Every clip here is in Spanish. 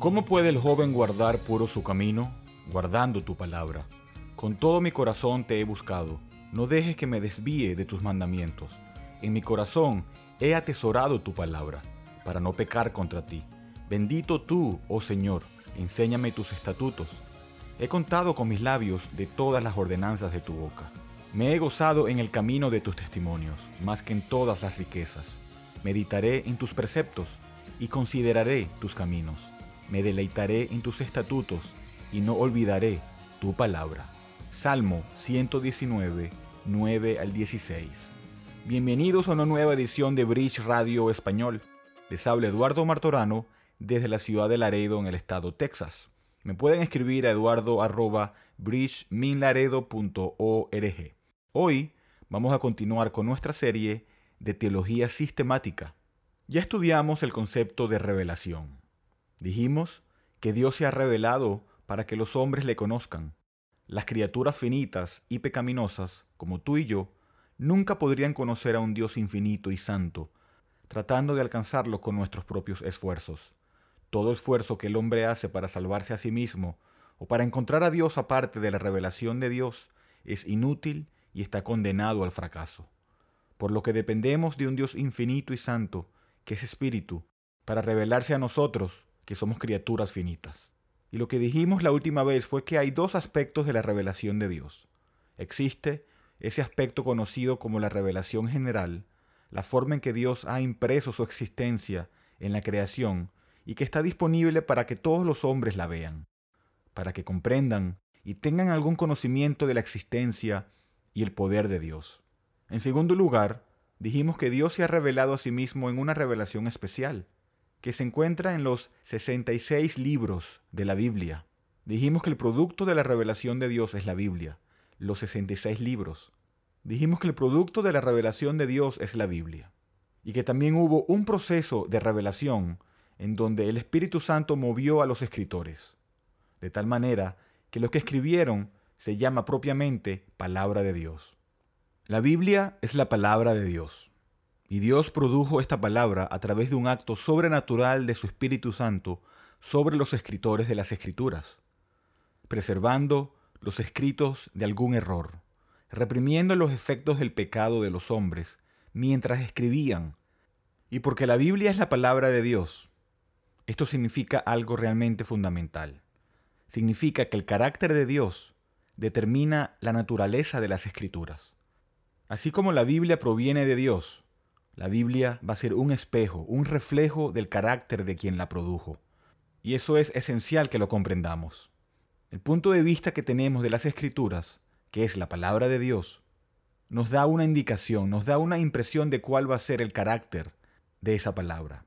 ¿Cómo puede el joven guardar puro su camino? Guardando tu palabra. Con todo mi corazón te he buscado. No dejes que me desvíe de tus mandamientos. En mi corazón he atesorado tu palabra, para no pecar contra ti. Bendito tú, oh Señor, enséñame tus estatutos. He contado con mis labios de todas las ordenanzas de tu boca. Me he gozado en el camino de tus testimonios, más que en todas las riquezas. Meditaré en tus preceptos y consideraré tus caminos. Me deleitaré en tus estatutos y no olvidaré tu palabra. Salmo 119, 9 al 16. Bienvenidos a una nueva edición de Bridge Radio Español. Les habla Eduardo Martorano desde la ciudad de Laredo en el estado Texas. Me pueden escribir a eduardo.bridgeminlaredo.org. Hoy vamos a continuar con nuestra serie de teología sistemática. Ya estudiamos el concepto de revelación. Dijimos que Dios se ha revelado para que los hombres le conozcan. Las criaturas finitas y pecaminosas, como tú y yo, nunca podrían conocer a un Dios infinito y santo, tratando de alcanzarlo con nuestros propios esfuerzos. Todo esfuerzo que el hombre hace para salvarse a sí mismo o para encontrar a Dios aparte de la revelación de Dios es inútil y está condenado al fracaso. Por lo que dependemos de un Dios infinito y santo, que es espíritu, para revelarse a nosotros, que somos criaturas finitas. Y lo que dijimos la última vez fue que hay dos aspectos de la revelación de Dios. Existe ese aspecto conocido como la revelación general, la forma en que Dios ha impreso su existencia en la creación y que está disponible para que todos los hombres la vean, para que comprendan y tengan algún conocimiento de la existencia y el poder de Dios. En segundo lugar, dijimos que Dios se ha revelado a sí mismo en una revelación especial, que se encuentra en los 66 libros de la Biblia. Dijimos que el producto de la revelación de Dios es la Biblia, los 66 libros. Dijimos que el producto de la revelación de Dios es la Biblia. Y que también hubo un proceso de revelación en donde el Espíritu Santo movió a los escritores. De tal manera que lo que escribieron se llama propiamente palabra de Dios. La Biblia es la palabra de Dios. Y Dios produjo esta palabra a través de un acto sobrenatural de su Espíritu Santo sobre los escritores de las Escrituras, preservando los escritos de algún error, reprimiendo los efectos del pecado de los hombres mientras escribían. Y porque la Biblia es la palabra de Dios, esto significa algo realmente fundamental. Significa que el carácter de Dios determina la naturaleza de las escrituras. Así como la Biblia proviene de Dios, la Biblia va a ser un espejo, un reflejo del carácter de quien la produjo. Y eso es esencial que lo comprendamos. El punto de vista que tenemos de las escrituras, que es la palabra de Dios, nos da una indicación, nos da una impresión de cuál va a ser el carácter de esa palabra.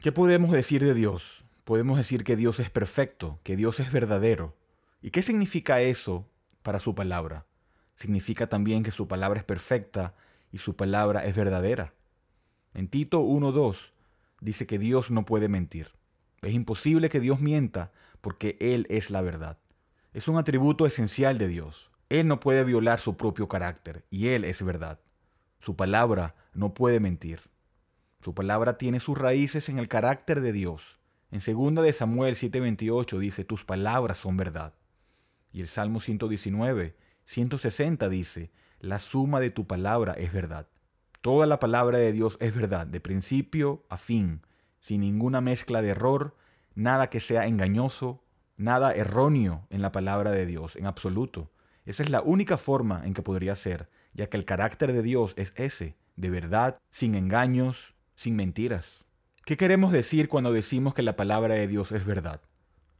¿Qué podemos decir de Dios? Podemos decir que Dios es perfecto, que Dios es verdadero. ¿Y qué significa eso para su palabra? Significa también que su palabra es perfecta y su palabra es verdadera. En Tito 1.2 dice que Dios no puede mentir. Es imposible que Dios mienta porque Él es la verdad. Es un atributo esencial de Dios. Él no puede violar su propio carácter y Él es verdad. Su palabra no puede mentir. Su palabra tiene sus raíces en el carácter de Dios. En 2 de Samuel 7:28 dice, tus palabras son verdad. Y el Salmo 119, 160 dice, la suma de tu palabra es verdad. Toda la palabra de Dios es verdad, de principio a fin, sin ninguna mezcla de error, nada que sea engañoso, nada erróneo en la palabra de Dios, en absoluto. Esa es la única forma en que podría ser, ya que el carácter de Dios es ese, de verdad, sin engaños, sin mentiras. ¿Qué queremos decir cuando decimos que la palabra de Dios es verdad?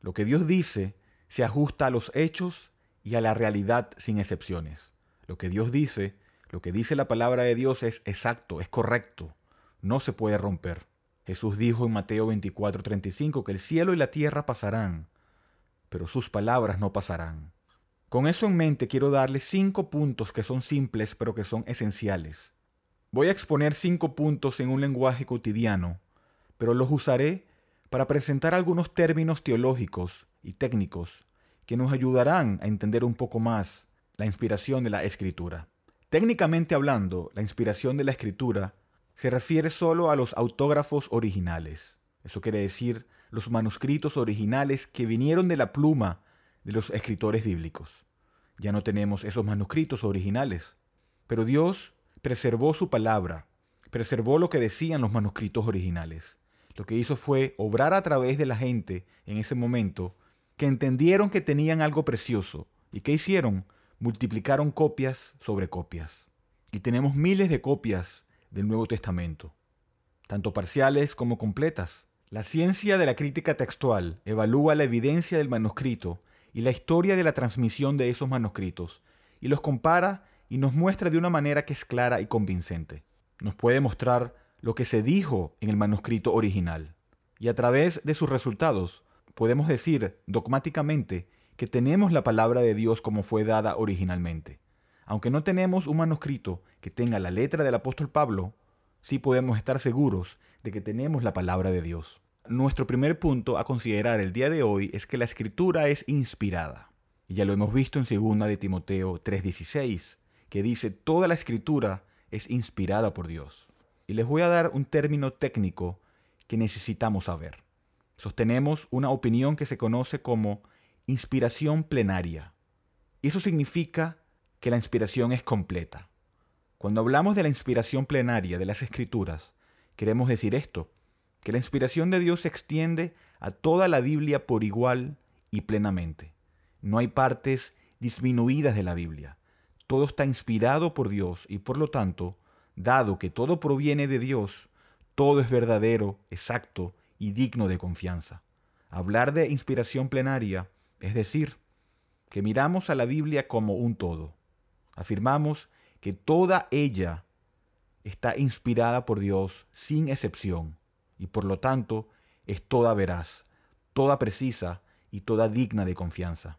Lo que Dios dice se ajusta a los hechos y a la realidad sin excepciones. Lo que Dios dice lo que dice la palabra de Dios es exacto, es correcto, no se puede romper. Jesús dijo en Mateo 24:35 que el cielo y la tierra pasarán, pero sus palabras no pasarán. Con eso en mente quiero darles cinco puntos que son simples pero que son esenciales. Voy a exponer cinco puntos en un lenguaje cotidiano, pero los usaré para presentar algunos términos teológicos y técnicos que nos ayudarán a entender un poco más la inspiración de la escritura. Técnicamente hablando, la inspiración de la escritura se refiere solo a los autógrafos originales. Eso quiere decir los manuscritos originales que vinieron de la pluma de los escritores bíblicos. Ya no tenemos esos manuscritos originales, pero Dios preservó su palabra, preservó lo que decían los manuscritos originales. Lo que hizo fue obrar a través de la gente en ese momento que entendieron que tenían algo precioso. ¿Y qué hicieron? Multiplicaron copias sobre copias. Y tenemos miles de copias del Nuevo Testamento, tanto parciales como completas. La ciencia de la crítica textual evalúa la evidencia del manuscrito y la historia de la transmisión de esos manuscritos, y los compara y nos muestra de una manera que es clara y convincente. Nos puede mostrar lo que se dijo en el manuscrito original, y a través de sus resultados podemos decir dogmáticamente que tenemos la palabra de Dios como fue dada originalmente. Aunque no tenemos un manuscrito que tenga la letra del apóstol Pablo, sí podemos estar seguros de que tenemos la palabra de Dios. Nuestro primer punto a considerar el día de hoy es que la escritura es inspirada. Ya lo hemos visto en 2 de Timoteo 3:16, que dice, toda la escritura es inspirada por Dios. Y les voy a dar un término técnico que necesitamos saber. Sostenemos una opinión que se conoce como inspiración plenaria. Eso significa que la inspiración es completa. Cuando hablamos de la inspiración plenaria de las escrituras, queremos decir esto, que la inspiración de Dios se extiende a toda la Biblia por igual y plenamente. No hay partes disminuidas de la Biblia. Todo está inspirado por Dios y por lo tanto, dado que todo proviene de Dios, todo es verdadero, exacto y digno de confianza. Hablar de inspiración plenaria es decir, que miramos a la Biblia como un todo. Afirmamos que toda ella está inspirada por Dios sin excepción y por lo tanto es toda veraz, toda precisa y toda digna de confianza.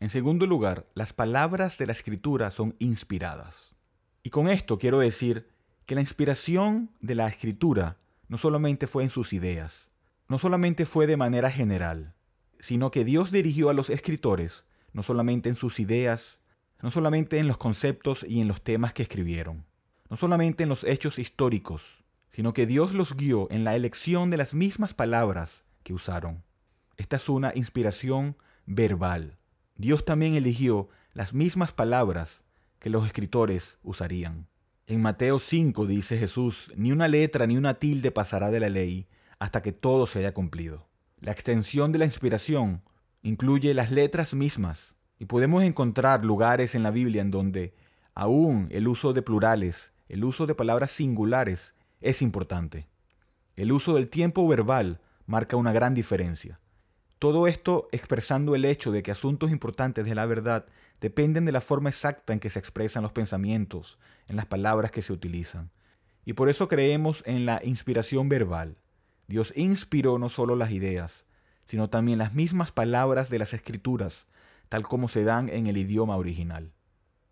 En segundo lugar, las palabras de la escritura son inspiradas. Y con esto quiero decir que la inspiración de la escritura no solamente fue en sus ideas, no solamente fue de manera general, sino que Dios dirigió a los escritores no solamente en sus ideas, no solamente en los conceptos y en los temas que escribieron, no solamente en los hechos históricos, sino que Dios los guió en la elección de las mismas palabras que usaron. Esta es una inspiración verbal. Dios también eligió las mismas palabras que los escritores usarían. En Mateo 5 dice Jesús, ni una letra ni una tilde pasará de la ley hasta que todo se haya cumplido. La extensión de la inspiración incluye las letras mismas y podemos encontrar lugares en la Biblia en donde aún el uso de plurales, el uso de palabras singulares es importante. El uso del tiempo verbal marca una gran diferencia. Todo esto expresando el hecho de que asuntos importantes de la verdad dependen de la forma exacta en que se expresan los pensamientos, en las palabras que se utilizan. Y por eso creemos en la inspiración verbal. Dios inspiró no solo las ideas, sino también las mismas palabras de las escrituras tal como se dan en el idioma original.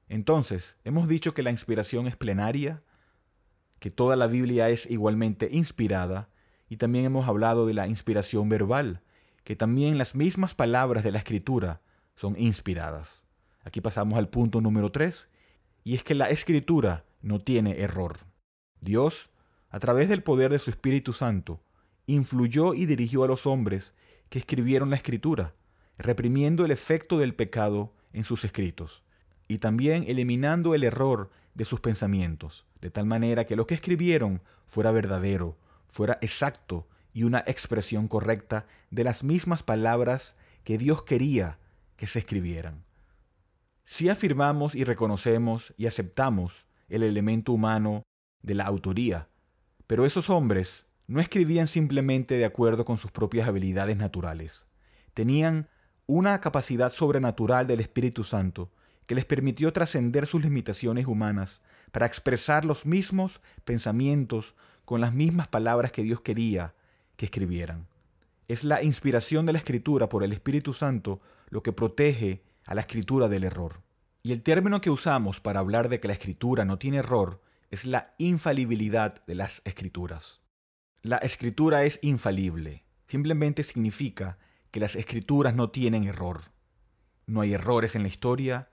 Entonces, hemos dicho que la inspiración es plenaria, que toda la Biblia es igualmente inspirada, y también hemos hablado de la inspiración verbal, que también las mismas palabras de la escritura son inspiradas. Aquí pasamos al punto número 3, y es que la escritura no tiene error. Dios, a través del poder de su Espíritu Santo, influyó y dirigió a los hombres que escribieron la escritura, reprimiendo el efecto del pecado en sus escritos, y también eliminando el error de sus pensamientos, de tal manera que lo que escribieron fuera verdadero, fuera exacto y una expresión correcta de las mismas palabras que Dios quería que se escribieran. Si afirmamos y reconocemos y aceptamos el elemento humano de la autoría, pero esos hombres no escribían simplemente de acuerdo con sus propias habilidades naturales. Tenían una capacidad sobrenatural del Espíritu Santo que les permitió trascender sus limitaciones humanas para expresar los mismos pensamientos con las mismas palabras que Dios quería que escribieran. Es la inspiración de la escritura por el Espíritu Santo lo que protege a la escritura del error. Y el término que usamos para hablar de que la escritura no tiene error es la infalibilidad de las escrituras. La escritura es infalible. Simplemente significa que las escrituras no tienen error. No hay errores en la historia,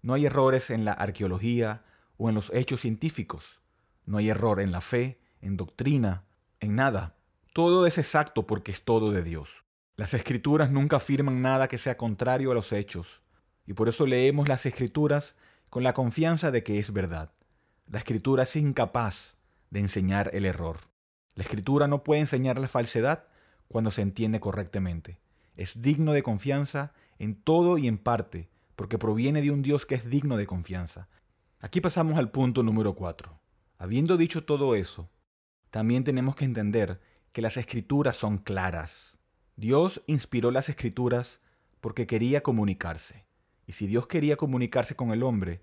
no hay errores en la arqueología o en los hechos científicos, no hay error en la fe, en doctrina, en nada. Todo es exacto porque es todo de Dios. Las escrituras nunca afirman nada que sea contrario a los hechos, y por eso leemos las escrituras con la confianza de que es verdad. La escritura es incapaz de enseñar el error. La escritura no puede enseñar la falsedad cuando se entiende correctamente. Es digno de confianza en todo y en parte, porque proviene de un Dios que es digno de confianza. Aquí pasamos al punto número 4. Habiendo dicho todo eso, también tenemos que entender que las escrituras son claras. Dios inspiró las escrituras porque quería comunicarse. Y si Dios quería comunicarse con el hombre,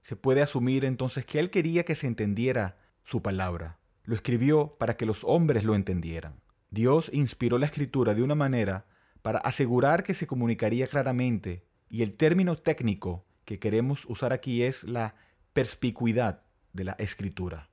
se puede asumir entonces que Él quería que se entendiera su palabra. Lo escribió para que los hombres lo entendieran. Dios inspiró la escritura de una manera para asegurar que se comunicaría claramente, y el término técnico que queremos usar aquí es la perspicuidad de la escritura.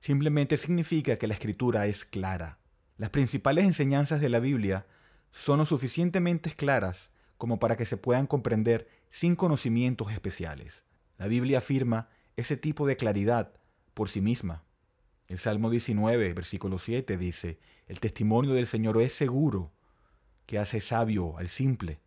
Simplemente significa que la escritura es clara. Las principales enseñanzas de la Biblia son lo suficientemente claras como para que se puedan comprender sin conocimientos especiales. La Biblia afirma ese tipo de claridad por sí misma. El Salmo 19, versículo 7 dice, el testimonio del Señor es seguro, que hace sabio al simple,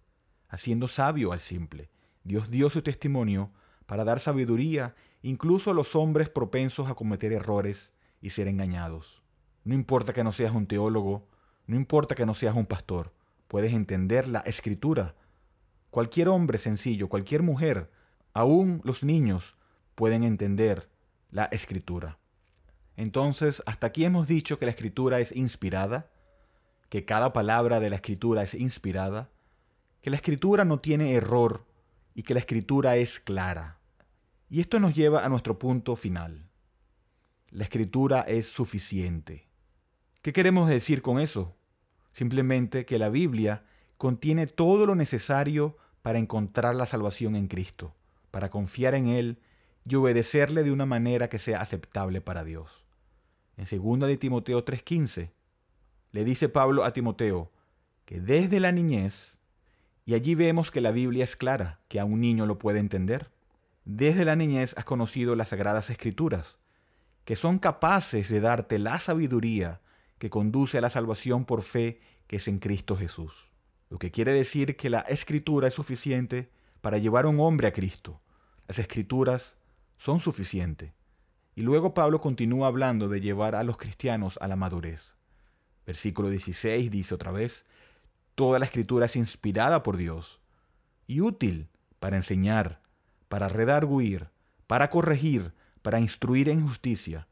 haciendo sabio al simple. Dios dio su testimonio para dar sabiduría incluso a los hombres propensos a cometer errores y ser engañados. No importa que no seas un teólogo, no importa que no seas un pastor, puedes entender la escritura. Cualquier hombre sencillo, cualquier mujer, aún los niños, pueden entender la escritura. Entonces, hasta aquí hemos dicho que la escritura es inspirada, que cada palabra de la escritura es inspirada, que la escritura no tiene error y que la escritura es clara. Y esto nos lleva a nuestro punto final. La escritura es suficiente. ¿Qué queremos decir con eso? Simplemente que la Biblia contiene todo lo necesario para encontrar la salvación en Cristo, para confiar en Él y obedecerle de una manera que sea aceptable para Dios. En 2 de Timoteo 3:15 le dice Pablo a Timoteo que desde la niñez, y allí vemos que la Biblia es clara, que a un niño lo puede entender, desde la niñez has conocido las sagradas escrituras, que son capaces de darte la sabiduría que conduce a la salvación por fe que es en Cristo Jesús. Lo que quiere decir que la escritura es suficiente para llevar a un hombre a Cristo. Las escrituras son suficientes. Y luego Pablo continúa hablando de llevar a los cristianos a la madurez. Versículo 16 dice otra vez, Toda la escritura es inspirada por Dios y útil para enseñar, para redarguir, para corregir, para instruir en justicia,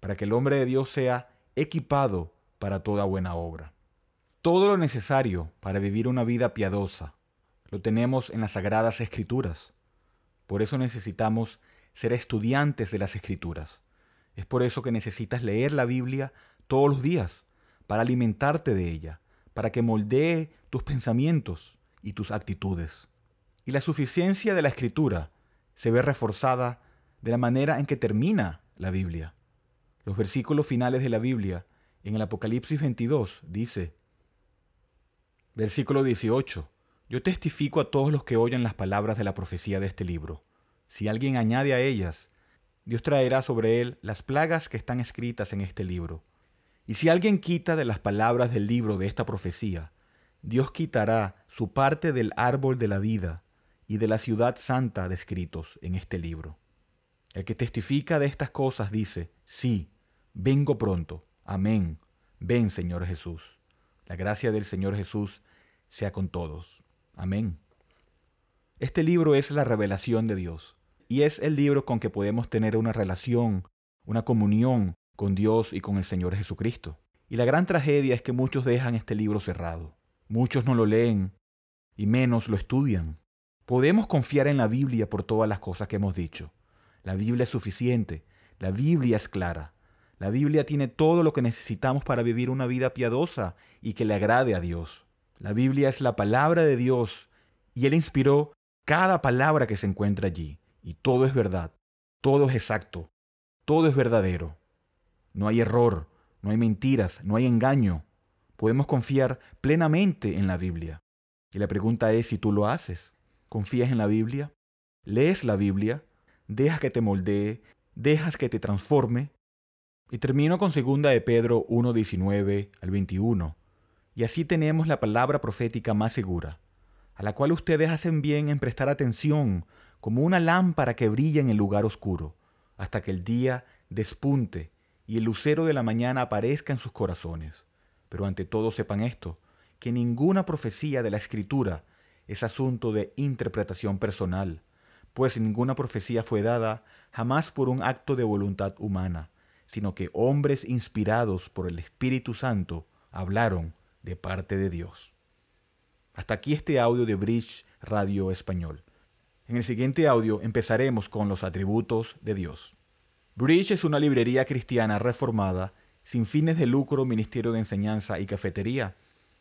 para que el hombre de Dios sea equipado para toda buena obra. Todo lo necesario para vivir una vida piadosa lo tenemos en las sagradas escrituras. Por eso necesitamos ser estudiantes de las escrituras. Es por eso que necesitas leer la Biblia todos los días, para alimentarte de ella, para que moldee tus pensamientos y tus actitudes. Y la suficiencia de la escritura se ve reforzada de la manera en que termina la Biblia. Los versículos finales de la Biblia en el Apocalipsis 22 dice, versículo 18, yo testifico a todos los que oyen las palabras de la profecía de este libro. Si alguien añade a ellas, Dios traerá sobre él las plagas que están escritas en este libro. Y si alguien quita de las palabras del libro de esta profecía, Dios quitará su parte del árbol de la vida y de la ciudad santa descritos en este libro. El que testifica de estas cosas dice, sí, vengo pronto. Amén. Ven, Señor Jesús. La gracia del Señor Jesús sea con todos. Amén. Este libro es la revelación de Dios y es el libro con que podemos tener una relación, una comunión con Dios y con el Señor Jesucristo. Y la gran tragedia es que muchos dejan este libro cerrado. Muchos no lo leen y menos lo estudian. Podemos confiar en la Biblia por todas las cosas que hemos dicho. La Biblia es suficiente. La Biblia es clara. La Biblia tiene todo lo que necesitamos para vivir una vida piadosa y que le agrade a Dios. La Biblia es la palabra de Dios y Él inspiró cada palabra que se encuentra allí. Y todo es verdad, todo es exacto, todo es verdadero. No hay error, no hay mentiras, no hay engaño. Podemos confiar plenamente en la Biblia. Y la pregunta es si tú lo haces. ¿Confías en la Biblia? ¿Lees la Biblia? ¿Dejas que te moldee? ¿Dejas que te transforme? Y termino con 2 de Pedro 1:19 al 21. Y así tenemos la palabra profética más segura, a la cual ustedes hacen bien en prestar atención, como una lámpara que brilla en el lugar oscuro, hasta que el día despunte y el lucero de la mañana aparezca en sus corazones. Pero ante todo sepan esto, que ninguna profecía de la Escritura es asunto de interpretación personal, pues ninguna profecía fue dada jamás por un acto de voluntad humana, sino que hombres inspirados por el Espíritu Santo hablaron de parte de Dios. Hasta aquí este audio de Bridge Radio Español. En el siguiente audio empezaremos con los atributos de Dios. Bridge es una librería cristiana reformada, sin fines de lucro, ministerio de enseñanza y cafetería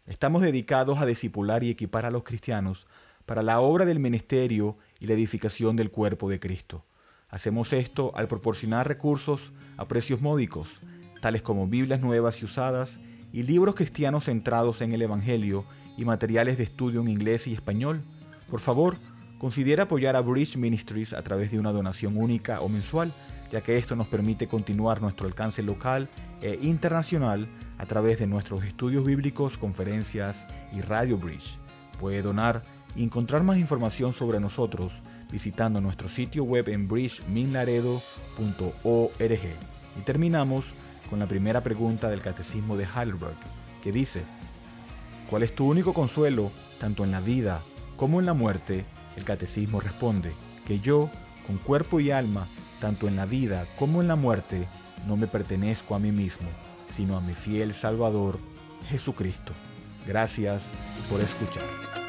Estamos dedicados a discipular y equipar a los cristianos para la obra del ministerio y la edificación del cuerpo de Cristo. Hacemos esto al proporcionar recursos a precios módicos, tales como Biblias nuevas y usadas y libros cristianos centrados en el Evangelio y materiales de estudio en inglés y español. Por favor, considera apoyar a Bridge Ministries a través de una donación única o mensual, ya que esto nos permite continuar nuestro alcance local e internacional a través de nuestros estudios bíblicos, conferencias y Radio Bridge. Puede donar y encontrar más información sobre nosotros visitando nuestro sitio web en bridgeminlaredo.org. Y terminamos con la primera pregunta del Catecismo de Heidelberg, que dice, ¿cuál es tu único consuelo tanto en la vida como en la muerte? El Catecismo responde, que yo, con cuerpo y alma, tanto en la vida como en la muerte, no me pertenezco a mí mismo sino a mi fiel Salvador, Jesucristo. Gracias por escuchar.